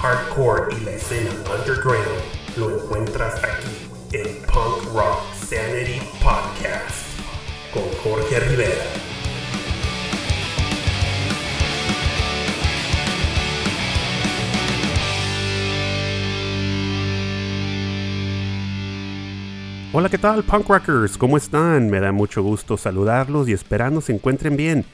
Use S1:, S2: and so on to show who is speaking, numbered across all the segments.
S1: hardcore y la escena underground lo encuentras aquí en Punk Rock Sanity Podcast con Jorge Rivera.
S2: Hola, ¿qué tal, punk rockers? ¿Cómo están? Me da mucho gusto saludarlos y esperando se encuentren bien.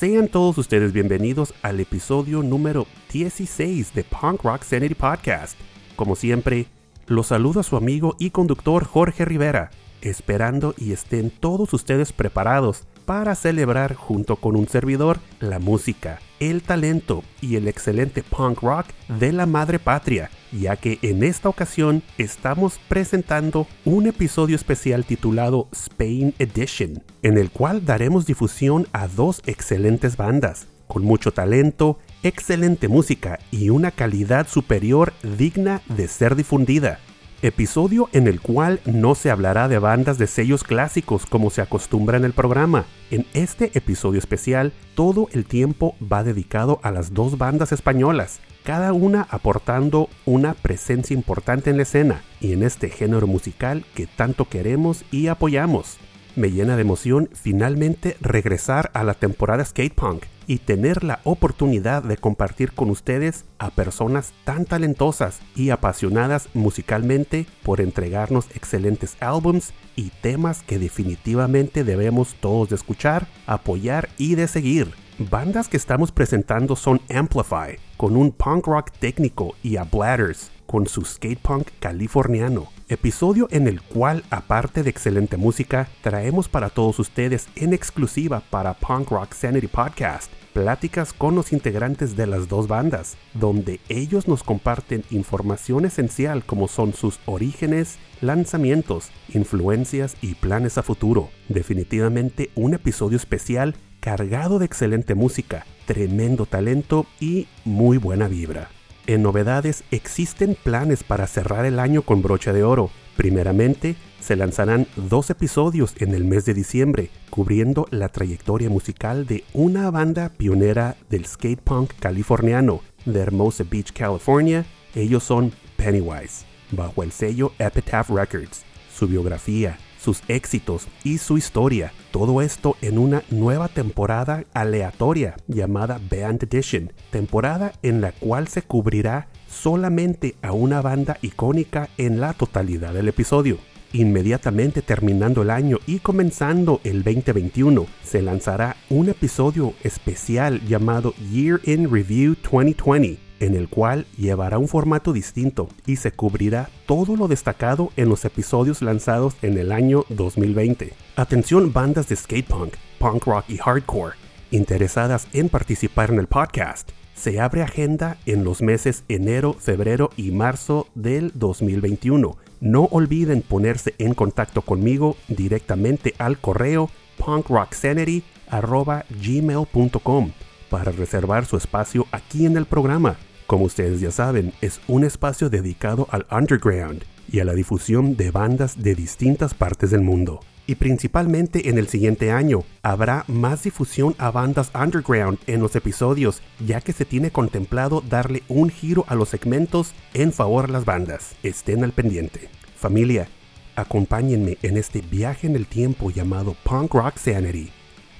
S2: Sean todos ustedes bienvenidos al episodio número 16 de Punk Rock Sanity Podcast. Como siempre, los saluda su amigo y conductor Jorge Rivera, esperando y estén todos ustedes preparados para celebrar junto con un servidor la música, el talento y el excelente punk rock de la madre patria, ya que en esta ocasión estamos presentando un episodio especial titulado Spain Edition, en el cual daremos difusión a dos excelentes bandas, con mucho talento, excelente música y una calidad superior digna de ser difundida episodio en el cual no se hablará de bandas de sellos clásicos como se acostumbra en el programa. En este episodio especial, todo el tiempo va dedicado a las dos bandas españolas, cada una aportando una presencia importante en la escena y en este género musical que tanto queremos y apoyamos. Me llena de emoción finalmente regresar a la temporada skate punk y tener la oportunidad de compartir con ustedes a personas tan talentosas y apasionadas musicalmente por entregarnos excelentes álbums y temas que definitivamente debemos todos de escuchar, apoyar y de seguir. Bandas que estamos presentando son Amplify, con un punk rock técnico, y a Bladders, con su skate punk californiano. Episodio en el cual, aparte de excelente música, traemos para todos ustedes en exclusiva para Punk Rock Sanity Podcast pláticas con los integrantes de las dos bandas, donde ellos nos comparten información esencial como son sus orígenes, lanzamientos, influencias y planes a futuro. Definitivamente un episodio especial cargado de excelente música, tremendo talento y muy buena vibra. En novedades existen planes para cerrar el año con broche de oro. Primeramente, se lanzarán dos episodios en el mes de diciembre, cubriendo la trayectoria musical de una banda pionera del skate punk californiano de Hermosa Beach, California. Ellos son Pennywise, bajo el sello Epitaph Records. Su biografía, sus éxitos y su historia. Todo esto en una nueva temporada aleatoria llamada Band Edition, temporada en la cual se cubrirá solamente a una banda icónica en la totalidad del episodio. Inmediatamente terminando el año y comenzando el 2021, se lanzará un episodio especial llamado Year in Review 2020 en el cual llevará un formato distinto y se cubrirá todo lo destacado en los episodios lanzados en el año 2020. Atención bandas de skate punk, punk rock y hardcore interesadas en participar en el podcast. Se abre agenda en los meses enero, febrero y marzo del 2021. No olviden ponerse en contacto conmigo directamente al correo punkrocksanity.gmail.com para reservar su espacio aquí en el programa. Como ustedes ya saben, es un espacio dedicado al underground y a la difusión de bandas de distintas partes del mundo. Y principalmente en el siguiente año habrá más difusión a bandas underground en los episodios, ya que se tiene contemplado darle un giro a los segmentos en favor de las bandas. Estén al pendiente. Familia, acompáñenme en este viaje en el tiempo llamado Punk Rock Sanity,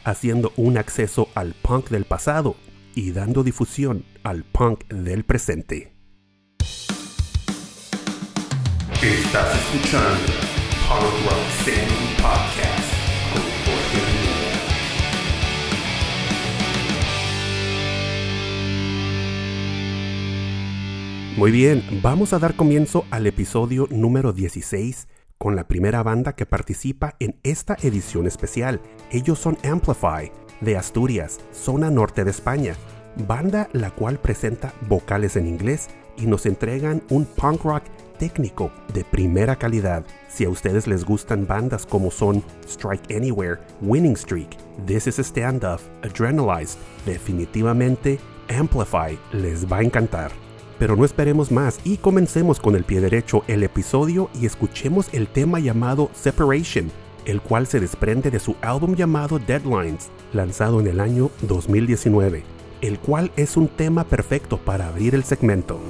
S2: haciendo un acceso al punk del pasado y dando difusión al punk del presente.
S1: Estás escuchando Rock Podcast.
S2: Muy bien, vamos a dar comienzo al episodio número 16 con la primera banda que participa en esta edición especial. Ellos son Amplify, de Asturias, zona norte de España, banda la cual presenta vocales en inglés y nos entregan un punk rock técnico de primera calidad. Si a ustedes les gustan bandas como son Strike Anywhere, Winning Streak, This is a Standoff, Adrenalized, definitivamente Amplify les va a encantar. Pero no esperemos más y comencemos con el pie derecho el episodio y escuchemos el tema llamado Separation, el cual se desprende de su álbum llamado Deadlines, lanzado en el año 2019, el cual es un tema perfecto para abrir el segmento.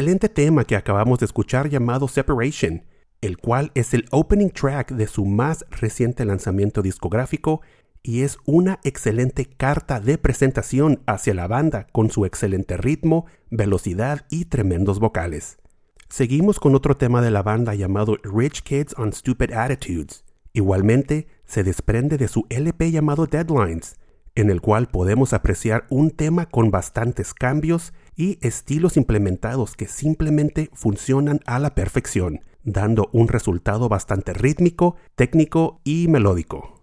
S3: Excelente tema que acabamos de escuchar llamado Separation, el cual es el opening track de su más reciente lanzamiento discográfico y es una excelente carta de presentación hacia la banda con su excelente ritmo, velocidad y tremendos vocales. Seguimos con otro tema de la banda llamado Rich Kids on Stupid Attitudes. Igualmente, se desprende de su LP llamado Deadlines, en el cual podemos apreciar un tema con bastantes cambios y estilos implementados que simplemente funcionan a la perfección, dando un resultado bastante rítmico, técnico y melódico.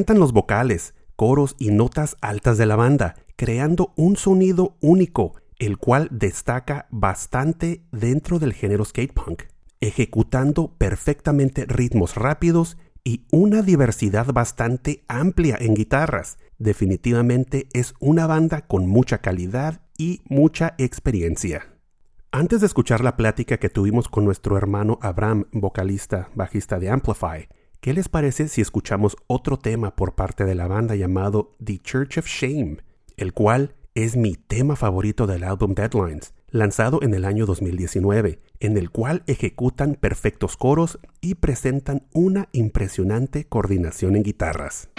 S3: Encantan los vocales, coros y notas altas de la banda, creando un sonido único, el cual destaca bastante dentro del género skate punk, ejecutando perfectamente ritmos rápidos y una diversidad bastante amplia en guitarras. Definitivamente es una banda con mucha calidad y mucha experiencia. Antes de escuchar la plática que tuvimos con nuestro hermano Abraham, vocalista, bajista de Amplify, ¿qué les parece si escuchamos otro tema por parte de la banda llamado The Church of Shame, el cual es mi tema favorito del álbum Deadlines, lanzado en el año 2019, en el cual ejecutan perfectos coros y presentan una impresionante coordinación en guitarras.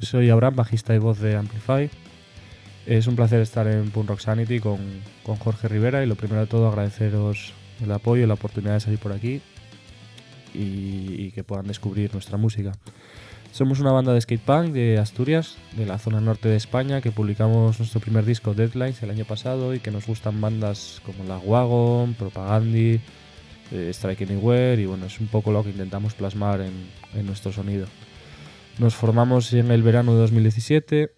S4: Soy Abraham, bajista y voz de Amplify. Es un placer estar en Punk Rock Sanity con, Jorge Rivera y lo primero de todo agradeceros el apoyo y la oportunidad de salir por aquí y, que puedan descubrir nuestra música. Somos una banda de skate punk de Asturias, de la zona norte de España, que publicamos nuestro primer disco Deadlines el año pasado y que nos gustan bandas como La Wagon, Propagandi, eh, Strike Anywhere y bueno, es un poco lo que intentamos plasmar en nuestro sonido. Nos formamos en el verano de 2017.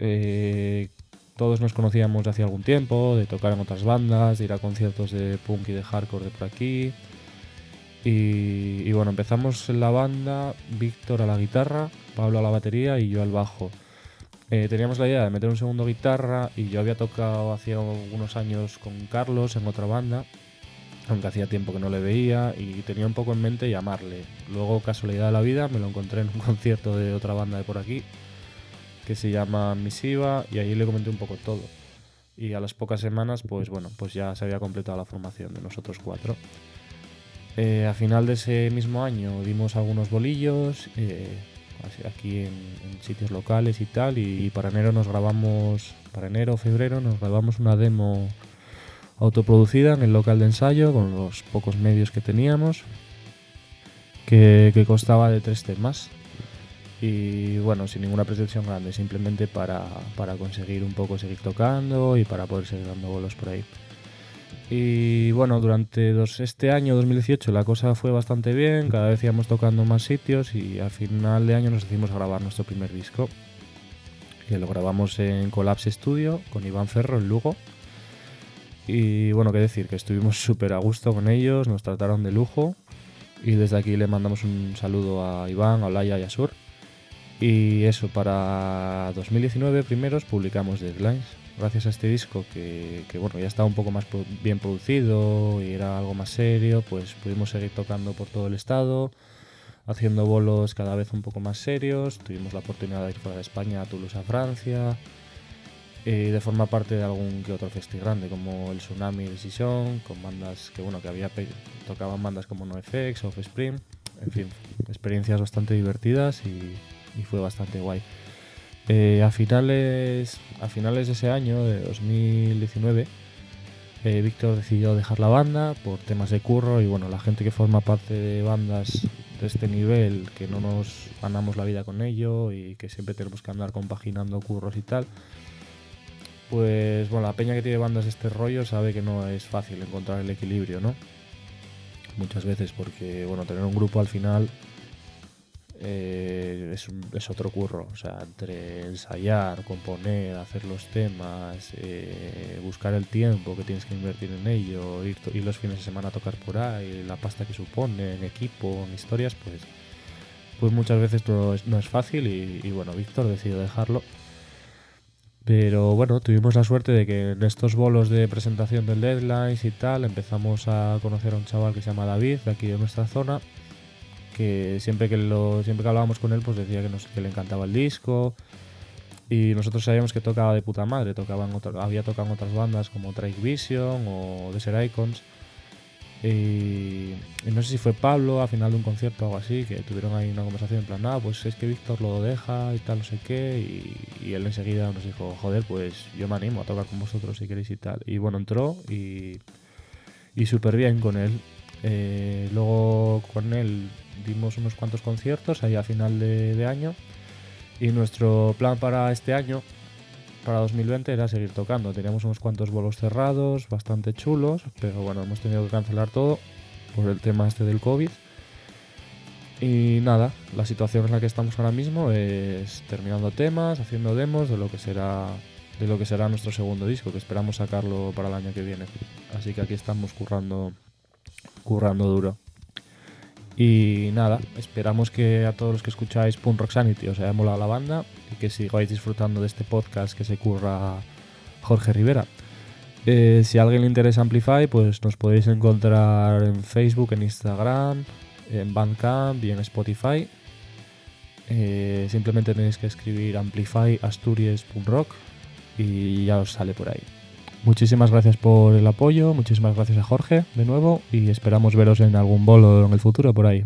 S4: Eh, todos nos conocíamos de hace algún tiempo, de tocar en otras bandas, de ir a conciertos de punk y de hardcore de por aquí. Y, bueno, empezamos en la banda, Víctor a la guitarra, Pablo a la batería y yo al bajo. Eh, teníamos la idea de meter un segundo guitarra y yo había tocado hace unos años con Carlos en otra banda aunque hacía tiempo que no le veía y tenía un poco en mente llamarle. Luego, casualidad de la vida, me lo encontré en un concierto de otra banda de por aquí que se llama Misiva y ahí le comenté un poco todo. y a las pocas semanas, pues bueno, pues ya se había completado la formación de nosotros cuatro. Eh, a final de ese mismo año dimos algunos bolillos eh, aquí en, sitios locales y tal, y, para enero nos grabamos, para enero o febrero nos grabamos una demo autoproducida en el local de ensayo con los pocos medios que teníamos, que, que constaba de tres temas y bueno, sin ninguna pretensión grande, simplemente para, para, conseguir un poco seguir tocando y para poder seguir dando bolos por ahí. Y bueno, durante este año 2018 la cosa fue bastante bien, cada vez íbamos tocando más sitios y al final de año nos decidimos a grabar nuestro primer disco, que lo grabamos en Collapse Studio con Iván Ferro en Lugo. Y bueno, qué decir, que estuvimos súper a gusto con ellos, nos trataron de lujo y desde aquí le mandamos un saludo a Iván, a Olaya y a Sur y eso, para 2019 primeros publicamos Deadlines. Gracias a este disco que, bueno, ya estaba un poco más bien producido y era algo más serio, pues pudimos seguir tocando por todo el estado, haciendo bolos cada vez un poco más serios. Tuvimos la oportunidad de ir fuera de España, a Toulouse, a Francia, de formar parte de algún que otro festival grande, como el Tsunami Decision, con bandas que bueno, que había tocaban bandas como NoFX, Offspring, en fin, experiencias bastante divertidas y y fue bastante guay. Eh, a, finales, a finales de ese año, de 2019, eh, Víctor decidió dejar la banda por temas de curro y bueno, la gente que forma parte de bandas de este nivel, que no nos ganamos la vida con ello y que siempre tenemos que andar compaginando curros y tal, pues bueno, la peña que tiene bandas este rollo sabe que no es fácil encontrar el equilibrio, ¿no? Muchas veces porque, bueno, tener un grupo al final eh, es, otro curro. O sea, entre ensayar, componer, hacer los temas, eh, buscar el tiempo que tienes que invertir en ello, ir, los fines de semana a tocar por ahí, la pasta que supone, en equipo, en historias, pues, pues muchas veces no es, no es fácil y, bueno, Víctor decidió dejarlo. Pero bueno, tuvimos la suerte de que en estos bolos de presentación del Deadlines y tal empezamos a conocer a un chaval que se llama David, de aquí de nuestra zona, que siempre que lo siempre que hablábamos con él pues decía que, nos, que le encantaba el disco. Y nosotros sabíamos que tocaba de puta madre tocaban había tocado en otras bandas como Drake Vision o Desert Icons y, no sé si fue Pablo al final de un concierto o algo así que tuvieron ahí una conversación en plan ah pues es que Víctor lo deja y tal no sé qué y, él enseguida nos dijo joder pues yo me animo a tocar con vosotros si queréis y tal y bueno entró y, y súper bien con él. Eh, luego con él dimos unos cuantos conciertos ahí a final de, año. Y nuestro plan para este año, para 2020, era seguir tocando. Teníamos unos cuantos bolos cerrados, bastante chulos, pero bueno, hemos tenido que cancelar todo por el tema este del COVID. Y nada, la situación en la que estamos ahora mismo es terminando temas, haciendo demos de lo que será de lo que será nuestro segundo disco, que esperamos sacarlo para el año que viene. Así que aquí estamos currando currando duro. Y nada, esperamos que a todos los que escucháis Punk Rock Sanity os haya molado la banda y que sigáis disfrutando de este podcast que se curra Jorge Rivera. Eh, si a alguien le interesa Amplify, pues nos podéis encontrar en Facebook, en Instagram, en Bandcamp y en Spotify. Eh, simplemente tenéis que escribir Amplify Asturias Rock y ya os sale por ahí. Muchísimas gracias por el apoyo, muchísimas gracias a Jorge de nuevo y esperamos veros en algún bolo en el futuro por ahí.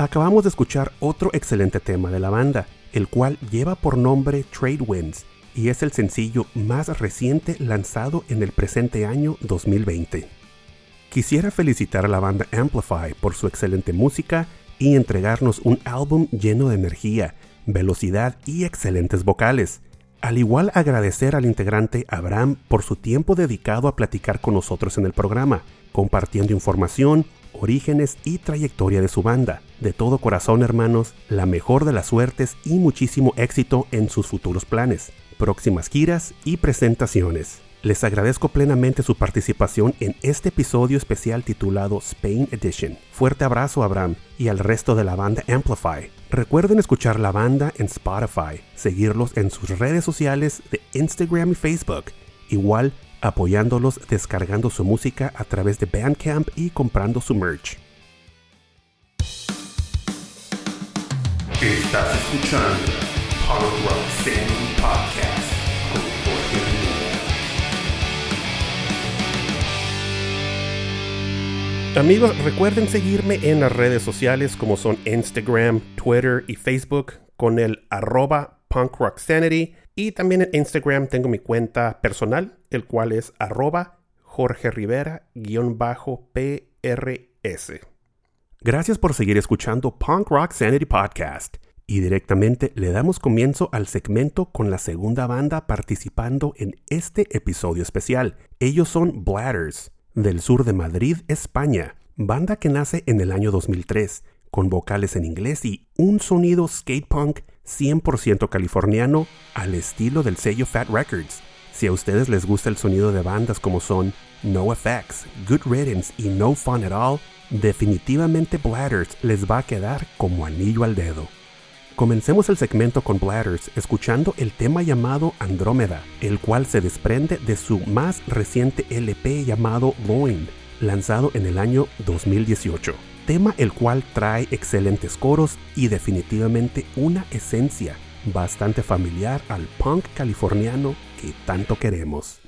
S2: Acabamos de escuchar otro excelente tema de la banda, el cual lleva por nombre Trade Winds y es el sencillo más reciente lanzado en el presente año 2020. Quisiera felicitar a la banda Amplify por su excelente música y entregarnos un álbum lleno de energía, velocidad y excelentes vocales. Al igual agradecer al integrante Abraham por su tiempo dedicado a platicar con nosotros en el programa, compartiendo información, orígenes y trayectoria de su banda. De todo corazón, hermanos, la mejor de las suertes y muchísimo éxito en sus futuros planes, próximas giras y presentaciones. Les agradezco plenamente su participación en este episodio especial titulado Spain Edition. Fuerte abrazo a Abraham y al resto de la banda Amplify. Recuerden escuchar la banda en Spotify, seguirlos en sus redes sociales de Instagram y Facebook. Igual apoyándolos descargando su música a través de Bandcamp y comprando su merch.
S1: Estás escuchando Punk Rock Sanity Podcast con Jorge Rivera.
S2: Amigos, recuerden seguirme en las redes sociales como son Instagram, Twitter y Facebook con el arroba Punk Rock Sanity. Y también en Instagram tengo mi cuenta personal, el cual es arroba Jorge Rivera-PRS. Gracias por seguir escuchando Punk Rock Sanity Podcast. Y directamente le damos comienzo al segmento con la segunda banda participando en este episodio especial. Ellos son Bladders, del sur de Madrid, España, banda que nace en el año 2003, con vocales en inglés y un sonido skate punk 100% californiano al estilo del sello Fat Records. Si a ustedes les gusta el sonido de bandas como son No Effects, Good Riddance y No Fun at All, definitivamente Bladders les va a quedar como anillo al dedo. Comencemos el segmento con Bladders escuchando el tema llamado Andrómeda, el cual se desprende de su más reciente LP llamado Loin, lanzado en el año 2018 tema el cual trae excelentes coros y definitivamente una esencia bastante familiar al punk californiano que tanto queremos.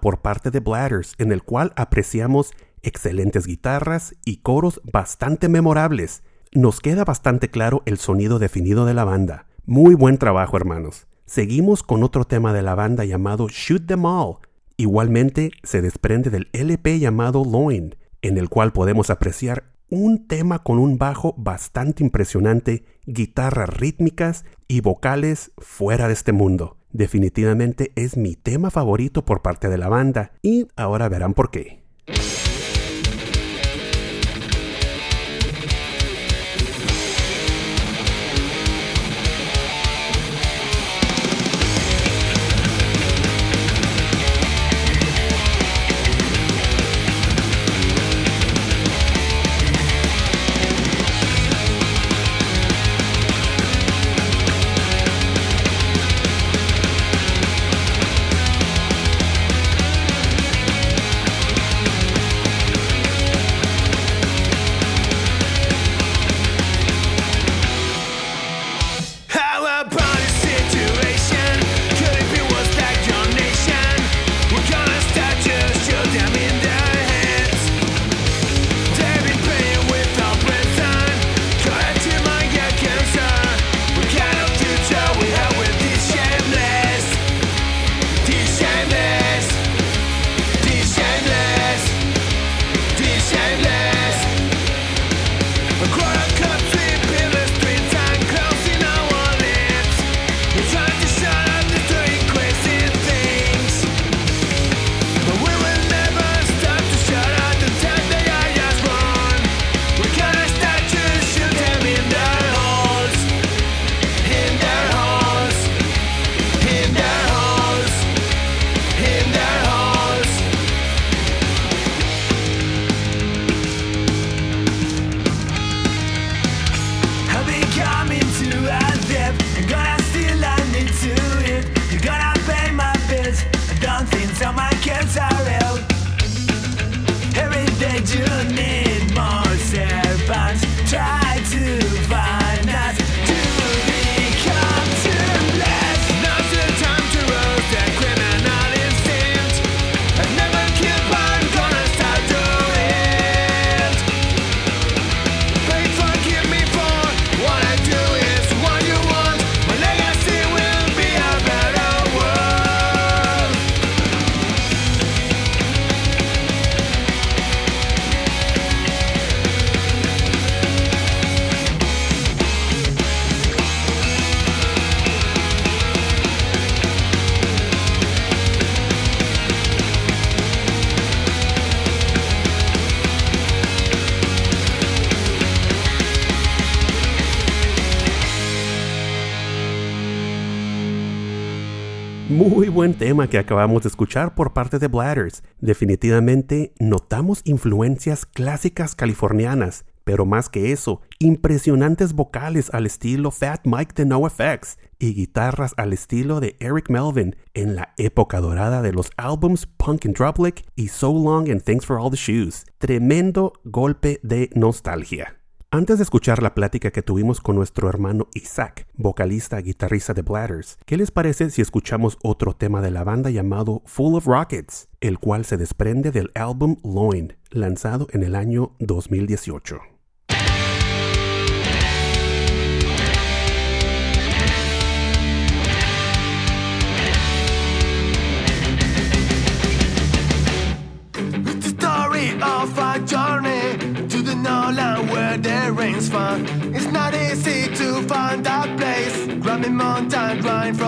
S2: Por parte de Bladders, en el cual apreciamos excelentes guitarras y coros bastante memorables. Nos queda bastante claro el sonido definido de la banda. Muy buen trabajo, hermanos. seguimos con otro tema de la banda llamado Shoot Them All. Igualmente se desprende del LP llamado Loin, en el cual podemos apreciar un tema con un bajo bastante impresionante, guitarras rítmicas y vocales fuera de este mundo. Definitivamente es mi tema favorito por parte de la banda y ahora verán por qué. Buen tema que acabamos de escuchar por parte de Bladders. Definitivamente notamos influencias clásicas californianas, pero más que eso, impresionantes vocales al estilo Fat Mike de NoFX y guitarras al estilo de Eric Melvin en la época dorada de los álbums Punk and Drublic y So Long and Thanks for All the Shoes. Tremendo golpe de nostalgia. Antes de escuchar la plática que tuvimos con nuestro hermano Isaac, vocalista y guitarrista de Bladders, ¿qué les parece si escuchamos otro tema de la banda llamado Full of Rockets, el cual se desprende del álbum Loin, lanzado en el año 2018?
S5: time timeline from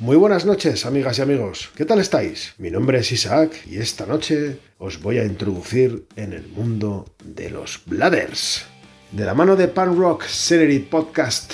S6: buenas noches, amigas y amigos. ¿Qué tal estáis? Mi nombre es Isaac y esta noche os voy a introducir en el mundo de los Bladders. De la mano de Pan Rock Celery Podcast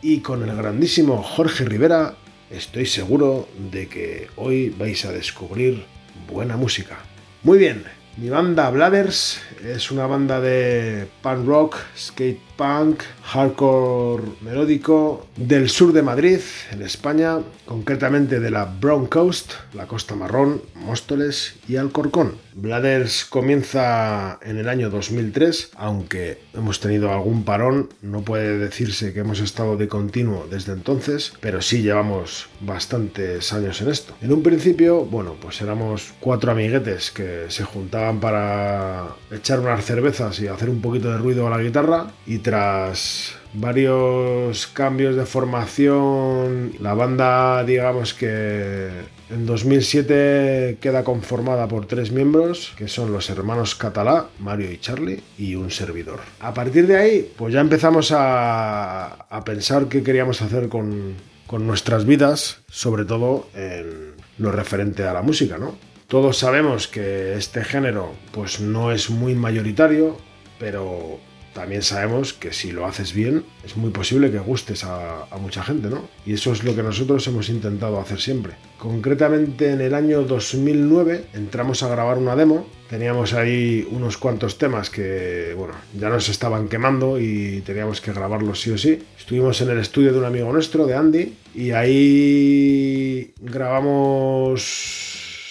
S6: y con el grandísimo Jorge Rivera, estoy seguro de que hoy vais a descubrir buena música. Muy bien, mi banda Bladders es una banda de punk rock, skate punk, hardcore melódico del sur de Madrid, en España, concretamente de la Brown Coast, la costa marrón, Móstoles y Alcorcón. Bladders comienza en el año 2003, aunque hemos tenido algún parón, no puede decirse que hemos estado de continuo desde entonces, pero sí llevamos bastantes años en esto. En un principio, bueno, pues éramos cuatro amiguetes que se juntaban para echar unas cervezas y hacer un poquito de ruido a la guitarra y tras varios cambios de formación, la banda digamos que en 2007 queda conformada por tres miembros, que son los hermanos Catalá, Mario y Charlie, y un servidor. A partir de ahí, pues ya empezamos a, a pensar qué queríamos hacer con, con nuestras vidas, sobre todo en lo referente a la música, ¿no? Todos sabemos que este género pues no es muy mayoritario, pero también sabemos que si lo haces bien es muy posible que gustes a, mucha gente, ¿no? Y eso es lo que nosotros hemos intentado hacer siempre. Concretamente en el año 2009 entramos a grabar una demo, teníamos ahí unos cuantos temas que, bueno, ya nos estaban quemando y teníamos que grabarlos sí o sí. Estuvimos en el estudio de un amigo nuestro, de Andy, y ahí grabamos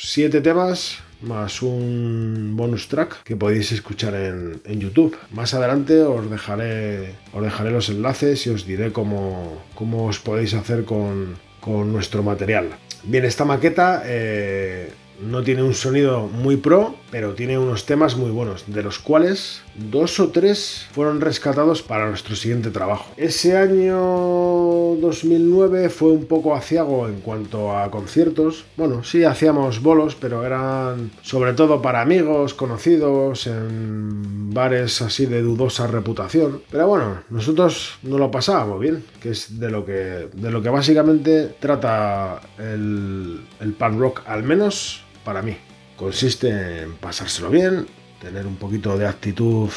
S6: siete temas más un bonus track que podéis escuchar en, en, YouTube. Más adelante os dejaré, os dejaré los enlaces y os diré cómo, cómo os podéis hacer con, con nuestro material. Bien, esta maqueta eh, no tiene un sonido muy pro, pero tiene unos temas muy buenos, de los cuales dos o tres fueron rescatados para nuestro siguiente trabajo. Ese año 2009 fue un poco aciago en cuanto a conciertos. Bueno, sí hacíamos bolos, pero eran sobre todo para amigos, conocidos, en bares así de dudosa reputación. Pero bueno, nosotros no lo pasábamos bien, que es de lo que, de lo que básicamente trata el, el punk rock, al menos para mí. Consiste en pasárselo bien, tener un poquito de actitud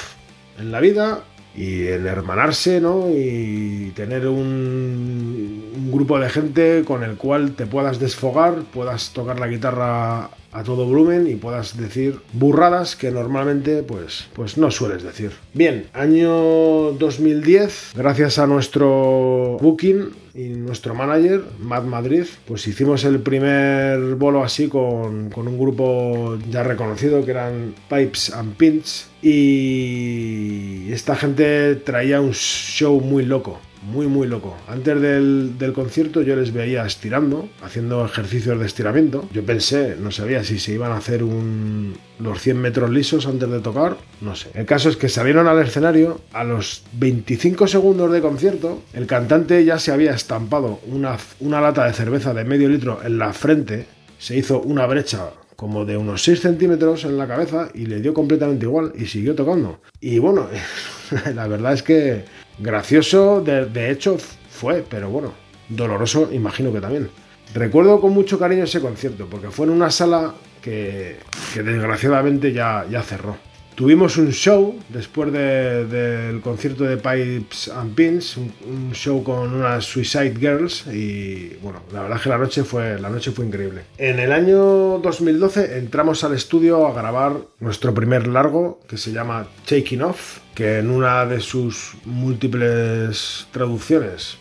S6: en la vida y en hermanarse, ¿no? Y tener un, un, grupo de gente con el cual te puedas desfogar, puedas tocar la guitarra a todo volumen y puedas decir burradas que normalmente pues, pues no sueles decir. Bien, año 2010, gracias a nuestro booking y nuestro manager, Matt Madrid, pues hicimos el primer bolo así con, con un grupo ya reconocido que eran Pipes and Pins y esta gente traía un show muy loco muy muy loco. Antes del, del, concierto yo les veía estirando, haciendo ejercicios de estiramiento. Yo pensé, no sabía si se iban a hacer un, los 100 metros lisos antes de tocar, no sé. El caso es que salieron al escenario, a los 25 segundos de concierto, el cantante ya se había estampado una, una lata de cerveza de medio litro en la frente, se hizo una brecha como de unos 6 centímetros en la cabeza y le dio completamente igual y siguió tocando. Y bueno, la verdad es que gracioso de, hecho fue, pero bueno, doloroso imagino que también. Recuerdo con mucho cariño ese concierto porque fue en una sala que, que desgraciadamente ya, ya cerró. Tuvimos un show después del de, concierto de Pipes and Pins, un, un, show con unas Suicide Girls y bueno, la verdad es que la noche fue, la noche fue increíble. En el año 2012 entramos al estudio a grabar nuestro primer largo que se llama Taking Off, que en una de sus múltiples traducciones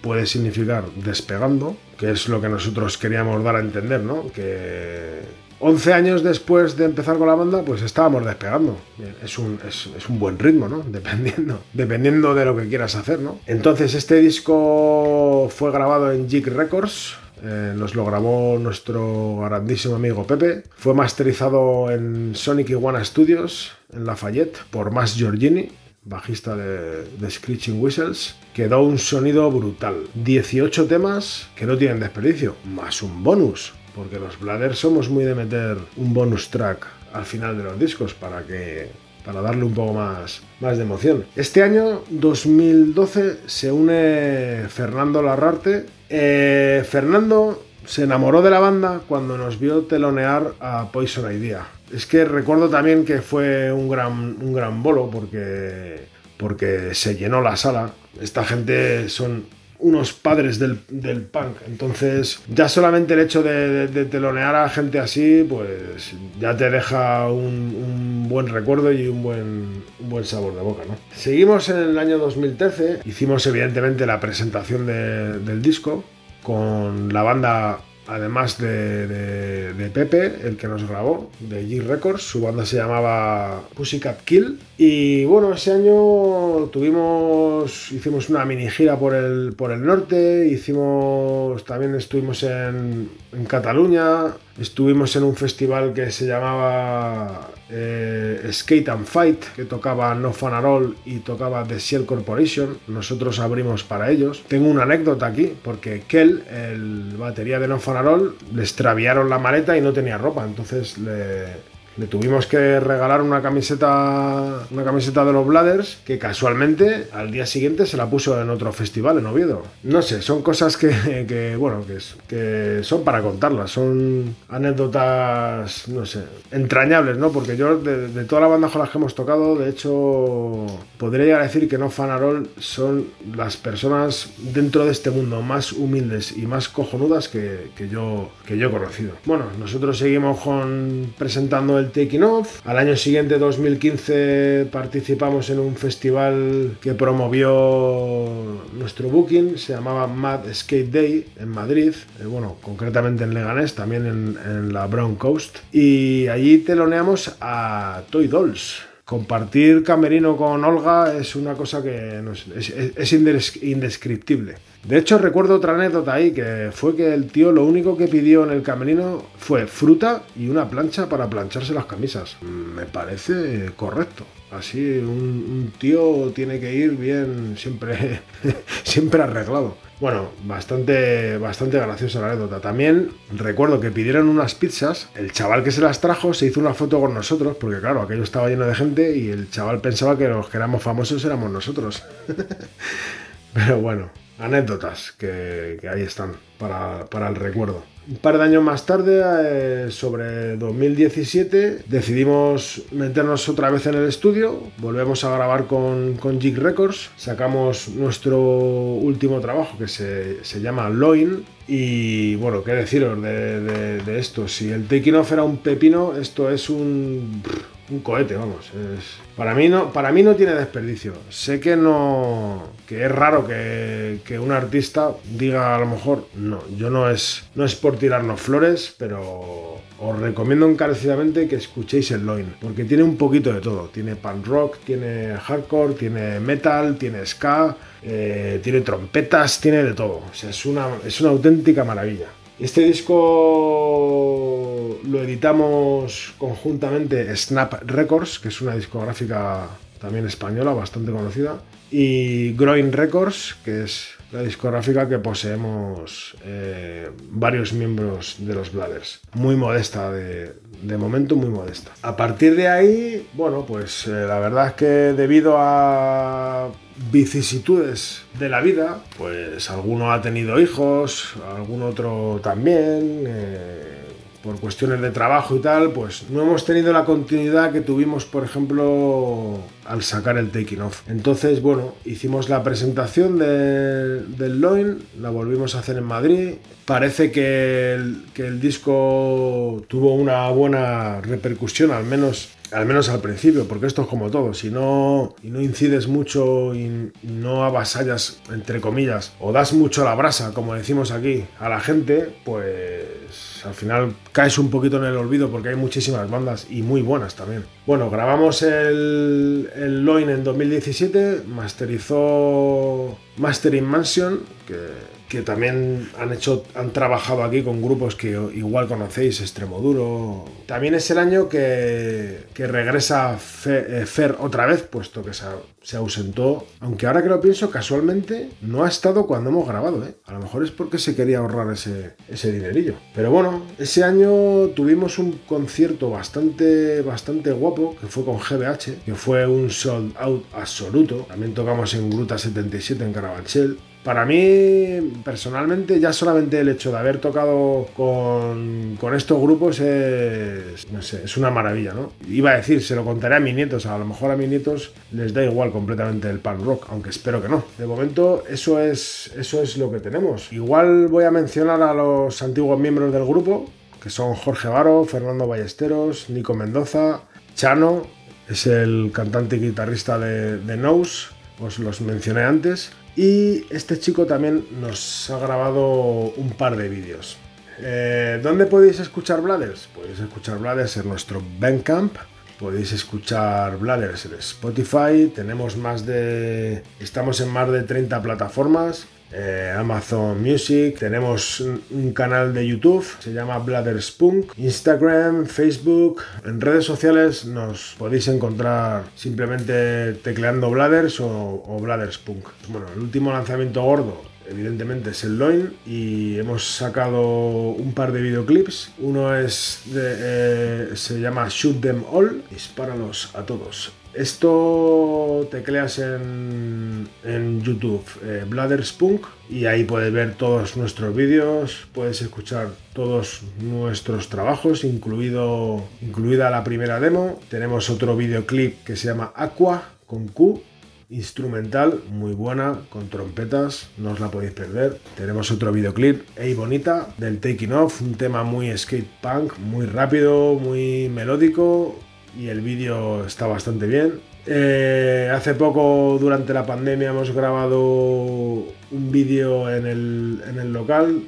S6: puede significar despegando, que es lo que nosotros queríamos dar a entender, ¿no? Que 11 años después de empezar con la banda, pues estábamos despegando. Es un, es, un, buen ritmo, ¿no? Dependiendo, dependiendo de lo que quieras hacer, ¿no? Entonces, este disco fue grabado en Jig Records. Eh, nos lo grabó nuestro grandísimo amigo Pepe. Fue masterizado en Sonic Iguana Studios, en Lafayette, por Mas Giorgini, bajista de, de, Screeching Whistles, quedó un sonido brutal. 18 temas que no tienen desperdicio, más un bonus porque los Bladders somos muy de meter un bonus track al final de los discos para que para darle un poco más, más de emoción. Este año 2012 se une Fernando Larrarte. Eh, Fernando se enamoró de la banda cuando nos vio telonear a Poison Idea. Es que recuerdo también que fue un gran, un gran bolo porque, porque se llenó la sala. Esta gente son unos padres del, del punk. Entonces, ya solamente el hecho de, de- telonear a gente así, pues ya te deja un, buen recuerdo y un buen, un buen sabor de boca, ¿no? Seguimos en el año 2013. Hicimos, evidentemente, la presentación de- del disco con la banda. Además de, de- de Pepe, el que nos grabó, de G Records, su banda se llamaba Pussycat Kill. Y bueno, ese año tuvimos, hicimos una mini gira por el, por el norte, hicimos, también estuvimos en, en Cataluña, estuvimos en un festival que se llamaba eh, Skate and Fight, que tocaba No Fun At All y tocaba The Shell Corporation. Nosotros abrimos para ellos. Tengo una anécdota aquí, porque Kel, el batería de No Fun At All, le extraviaron la maleta y no tenía ropa, entonces le, le tuvimos que regalar una camiseta, una camiseta de los Bladders que casualmente al día siguiente se la puso en otro festival en Oviedo. No sé, son cosas que, que, bueno, que, que son para contarlas, son anécdotas, no sé, entrañables, ¿no? Porque yo de, de toda la banda con las que hemos tocado, de hecho, podría llegar a decir que no Fanarol son las personas dentro de este mundo más humildes y más cojonudas que, que yo, que yo he conocido. Bueno, nosotros seguimos con presentando Taking Off. Al año siguiente, 2015, participamos en un festival que promovió nuestro booking, se llamaba Mad Skate Day en Madrid, eh, bueno, concretamente en Leganés, también en, la Brown Coast. Y allí teloneamos a Toy Dolls. Compartir camerino con Olga es una cosa que es, es- es indes- indescriptible. De hecho, recuerdo otra anécdota ahí, que fue que el tío lo único que pidió en el camerino fue fruta y una plancha para plancharse las camisas. Me parece correcto. Así un, un tío tiene que ir bien siempre, siempre arreglado. Bueno, bastante, bastante graciosa la anécdota. También recuerdo que pidieron unas pizzas. El chaval que se las trajo se hizo una foto con nosotros, porque claro, aquello estaba lleno de gente y el chaval pensaba que los que éramos famosos éramos nosotros. Pero bueno, anécdotas que, ahí están para, para el recuerdo. Un par de años más tarde, eh, sobre 2017, decidimos meternos otra vez en el estudio, volvemos a grabar con, con Jig Records, sacamos nuestro último trabajo que se, se llama Loin. Y bueno, qué deciros de, de- de esto. Si el Taking Off era un pepino, esto es un, un cohete, vamos. Es, para, mí no, para mí no tiene desperdicio. Sé que no. que es raro que, un artista diga a lo mejor, no, yo no es, no es por tirarnos flores, pero os recomiendo encarecidamente que escuchéis el Loin, porque tiene un poquito de todo. Tiene punk rock, tiene hardcore, tiene metal, tiene ska, eh, tiene trompetas, tiene de todo. O sea, es una, es una auténtica maravilla. Este disco lo editamos conjuntamente Snap Records, que es una discográfica también española, bastante conocida, y Groin Records, que es la discográfica que poseemos eh, varios miembros de los Bladders. Muy modesta, de, momento muy modesta. A partir de ahí, bueno, pues eh, la verdad es que debido a vicisitudes de la vida, pues alguno ha tenido hijos, algún otro también. eh, por cuestiones de trabajo y tal, pues no hemos tenido la continuidad que tuvimos, por ejemplo, al sacar el Taking Off. Entonces, bueno, hicimos la presentación de- del Loin, la volvimos a hacer en Madrid. Parece que el, que el disco tuvo una buena repercusión, al menos al menos al principio, porque esto es como todo, si no, y no incides mucho y no avasallas, entre comillas, o das mucho la brasa, como decimos aquí, a la gente, pues al final caes un poquito en el olvido porque hay muchísimas bandas y muy buenas también. Bueno, grabamos el, el Loin en 2017, masterizó Mastering Mansion, que que también han hecho, han trabajado aquí con grupos que igual conocéis, Extremoduro. También es el año que, que regresa Fe- eh, Fer otra vez, puesto que se, se ausentó. Aunque ahora que lo pienso, casualmente no ha estado cuando hemos grabado, ¿eh? A lo mejor es porque se quería ahorrar ese, ese dinerillo. Pero bueno, ese año tuvimos un concierto bastante, bastante guapo, que fue con GBH, que fue un sold out absoluto. También tocamos en Gruta 77 en Carabanchel. Para mí, personalmente, ya solamente el hecho de haber tocado con, estos grupos es, no sé, es una maravilla, ¿no? Iba a decir, se lo contaré a mis nietos, a lo mejor a mis nietos les da igual completamente el punk rock, aunque espero que no. De momento, eso es, eso es lo que tenemos. Igual voy a mencionar a los antiguos miembros del grupo, que son Jorge Varo, Fernando Ballesteros, Nico Mendoza, Chano, es el cantante y guitarrista de, de Nose, os los mencioné antes. Y este chico también nos ha grabado un par de vídeos. Eh, ¿Dónde podéis escuchar Bladders? Podéis escuchar Bladders en nuestro Bandcamp. Podéis escuchar Bladders en Spotify. Tenemos más de. Estamos en más de 30 plataformas. Eh, Amazon Music, tenemos un, canal de YouTube, se llama Bladders Punk, Instagram, Facebook, en redes sociales nos podéis encontrar simplemente tecleando Bladders o, o Bladders Punk. Bueno, el último lanzamiento gordo evidentemente es el Loin y hemos sacado un par de videoclips. Uno es eh, se llama Shoot Them All, dispáralos a todos. Esto tecleas en, en YouTube, eh, Bladders Punk, y ahí puedes ver todos nuestros vídeos, puedes escuchar todos nuestros trabajos, incluido, incluida la primera demo. Tenemos otro videoclip que se llama Aqua con Q, instrumental muy buena con trompetas, no os la podéis perder. Tenemos otro videoclip, Ey Bonita, del Taking Off, un tema muy skate punk, muy rápido, muy melódico y el vídeo está bastante bien. Eh, hace poco, durante la pandemia, hemos grabado un vídeo en el, en el local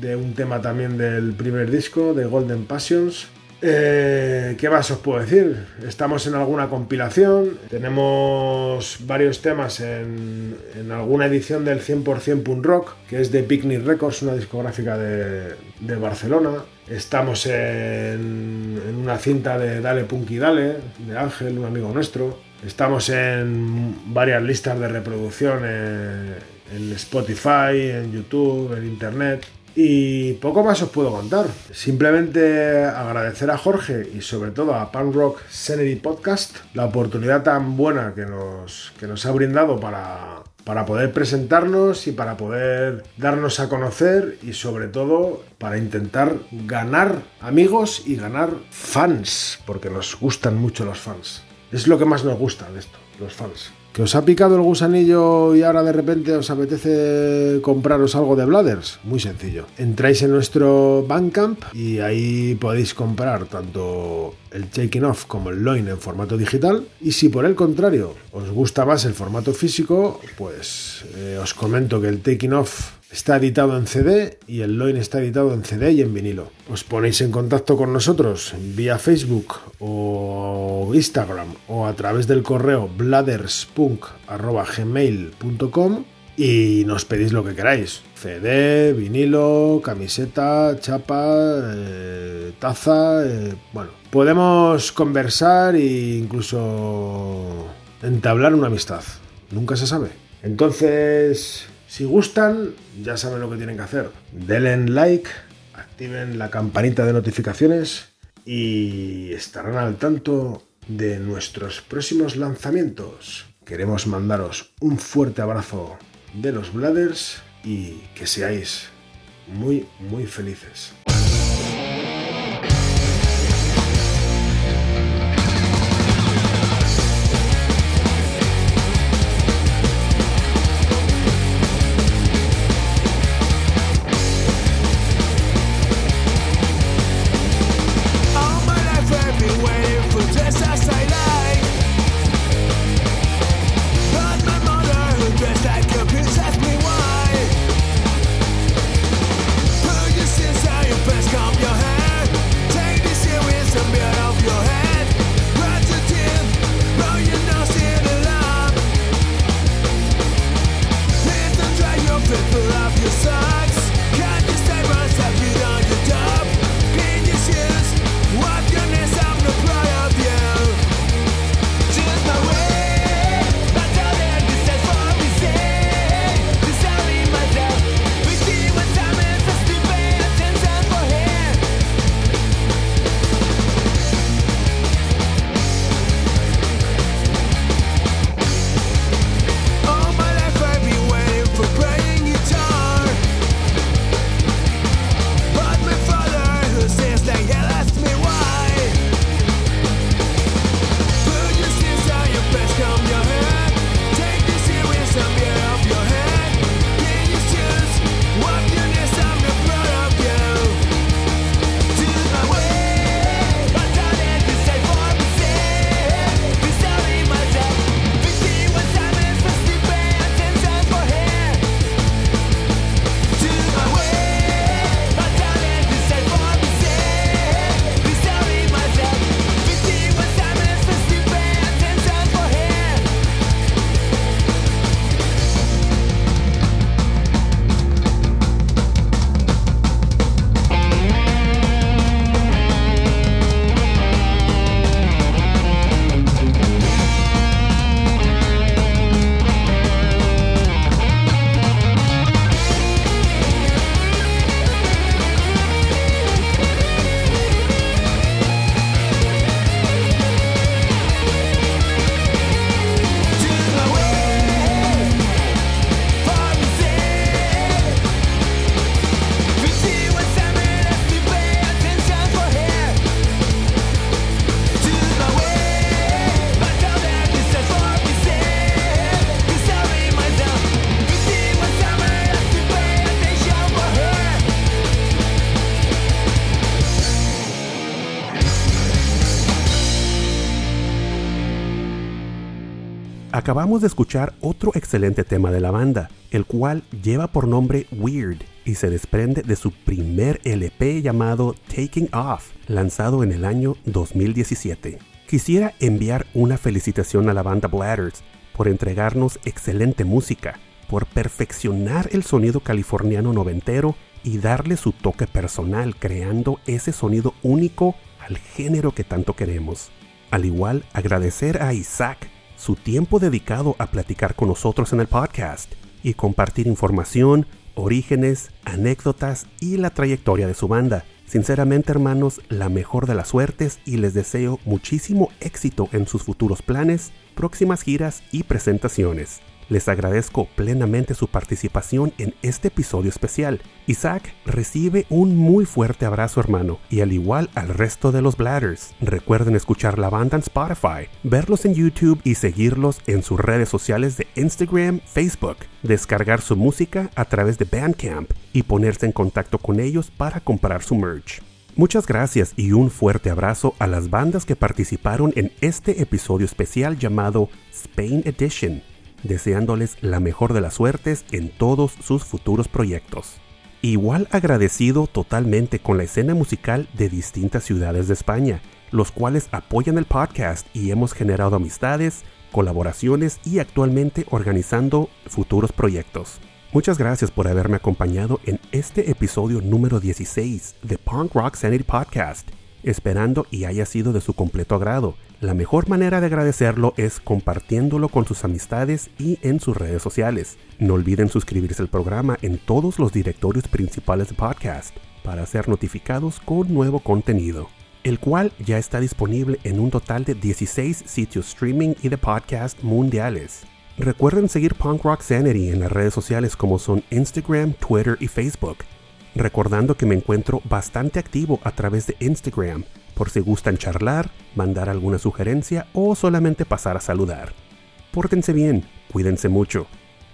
S6: de un tema también del primer disco, de Golden Passions. Eh, ¿Qué más os puedo decir? Estamos en alguna compilación, tenemos varios temas en, en alguna edición del 100% Punk Rock, que es de Picnic Records, una discográfica de, de Barcelona. Estamos en, una cinta de Dale Punky Dale, de Ángel, un amigo nuestro. Estamos en varias listas de reproducción en, Spotify, en YouTube, en Internet. Y poco más os puedo contar. Simplemente agradecer a Jorge y sobre todo a Punk Rock Sanity Podcast la oportunidad tan buena que nos, que nos ha brindado para, para poder presentarnos y para poder darnos a conocer y sobre todo para intentar ganar amigos y ganar fans, porque nos gustan mucho los fans. Es lo que más nos gusta de esto, los fans. ¿Que os ha picado el gusanillo y ahora de repente os apetece compraros algo de Bladders? Muy sencillo. Entráis en nuestro Bandcamp y ahí podéis comprar tanto el Taking Off como el Loin en formato digital. Y si por el contrario os gusta más el formato físico, pues eh, os comento que el Taking Off Está editado en CD y el Loin está editado en CD y en vinilo. Os ponéis en contacto con nosotros vía Facebook o Instagram o a través del correo bladderspunk.gmail.com y nos pedís lo que queráis. CD, vinilo, camiseta, chapa, eh, taza, eh, bueno. Podemos conversar e incluso entablar una amistad. Nunca se sabe. Entonces, si gustan, ya saben lo que tienen que hacer. Denle like, activen la campanita de notificaciones y estarán al tanto de nuestros próximos lanzamientos. Queremos mandaros un fuerte abrazo de los Bladders y que seáis muy, muy felices.
S2: Acabamos de escuchar otro excelente tema de la banda, el cual lleva por nombre Weird y se desprende de su primer LP llamado Taking Off, lanzado en el año 2017. Quisiera enviar una felicitación a la banda Bladders por entregarnos excelente música, por perfeccionar el sonido californiano noventero y darle su toque personal creando ese sonido único al género que tanto queremos. Al igual, agradecer a Isaac su tiempo dedicado a platicar con nosotros en el podcast y compartir información, orígenes, anécdotas y la trayectoria de su banda. Sinceramente hermanos, la mejor de las suertes y les deseo muchísimo éxito en sus futuros planes, próximas giras y presentaciones. Les agradezco plenamente su participación en este episodio especial. Isaac recibe un muy fuerte abrazo hermano y al igual al resto de los Bladders. Recuerden escuchar la banda en Spotify, verlos en YouTube y seguirlos en sus redes sociales de Instagram, Facebook, descargar su música a través de Bandcamp y ponerse en contacto con ellos para comprar su merch. Muchas gracias y un fuerte abrazo a las bandas que participaron en este episodio especial llamado Spain Edition deseándoles la mejor de las suertes en todos sus futuros proyectos. Igual agradecido totalmente con la escena musical de distintas ciudades de España, los cuales apoyan el podcast y hemos generado amistades, colaboraciones y actualmente organizando futuros proyectos. Muchas gracias por haberme acompañado en este episodio número 16 de Punk Rock Sanity Podcast, esperando y haya sido de su completo agrado. La mejor manera de agradecerlo es compartiéndolo con sus amistades y en sus redes sociales. No olviden suscribirse al programa en todos los directorios principales de podcast para ser notificados con nuevo contenido, el cual ya está disponible en un total de 16 sitios streaming y de podcast mundiales. Recuerden seguir Punk Rock Sanity en las redes sociales como son Instagram, Twitter y Facebook, recordando que me encuentro bastante activo a través de Instagram por si gustan charlar, mandar alguna sugerencia o solamente pasar a saludar. Pórtense bien, cuídense mucho.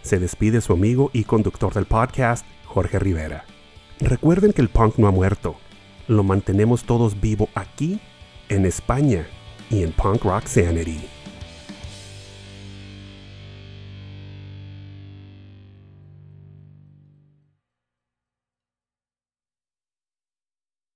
S2: Se despide su amigo y conductor del podcast, Jorge Rivera. Recuerden que el punk no ha muerto. Lo mantenemos todos vivo aquí, en España y en Punk Rock Sanity.